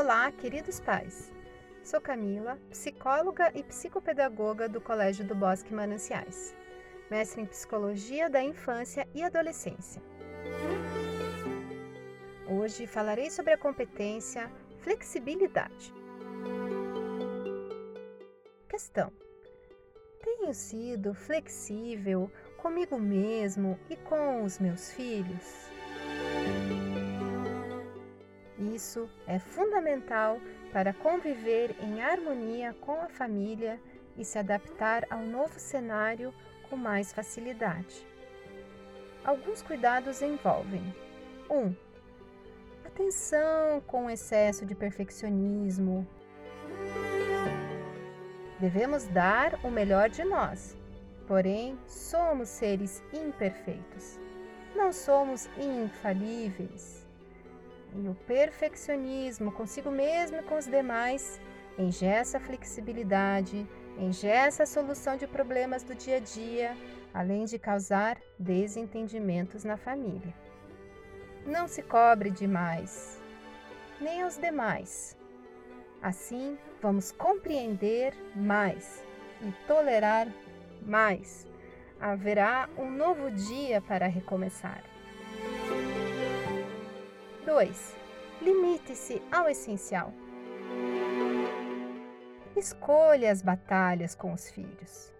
Olá, queridos pais. Sou Camila, psicóloga e psicopedagoga do Colégio do Bosque Mananciais, mestre em psicologia da infância e adolescência. Hoje falarei sobre a competência flexibilidade. Questão: Tenho sido flexível comigo mesmo e com os meus filhos? Isso é fundamental para conviver em harmonia com a família e se adaptar ao novo cenário com mais facilidade. Alguns cuidados envolvem: 1. Um, atenção com excesso de perfeccionismo. Devemos dar o melhor de nós, porém somos seres imperfeitos. Não somos infalíveis. E o perfeccionismo consigo mesmo e com os demais engessa a flexibilidade, engessa a solução de problemas do dia a dia, além de causar desentendimentos na família. Não se cobre demais, nem aos demais. Assim, vamos compreender mais e tolerar mais. Haverá um novo dia para recomeçar. 2. Limite-se ao essencial. Escolha as batalhas com os filhos.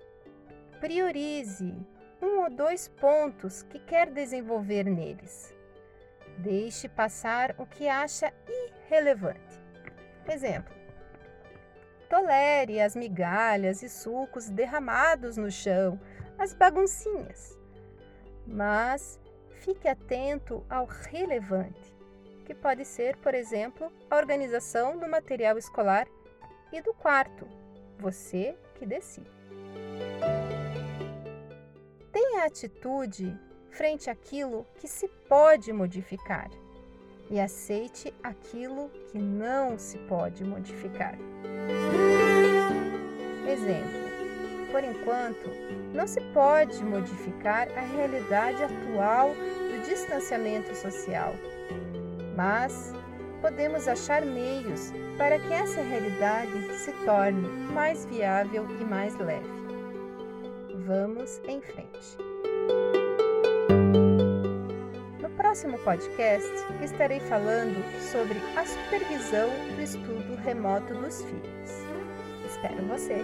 Priorize um ou dois pontos que quer desenvolver neles. Deixe passar o que acha irrelevante. Exemplo: tolere as migalhas e sucos derramados no chão, as baguncinhas. Mas fique atento ao relevante que pode ser, por exemplo, a organização do material escolar e do quarto. Você que decide. Tenha atitude frente àquilo que se pode modificar e aceite aquilo que não se pode modificar. Exemplo: por enquanto, não se pode modificar a realidade atual do distanciamento social mas podemos achar meios para que essa realidade se torne mais viável e mais leve. Vamos em frente. No próximo podcast, estarei falando sobre a supervisão do estudo remoto dos filhos. Espero você!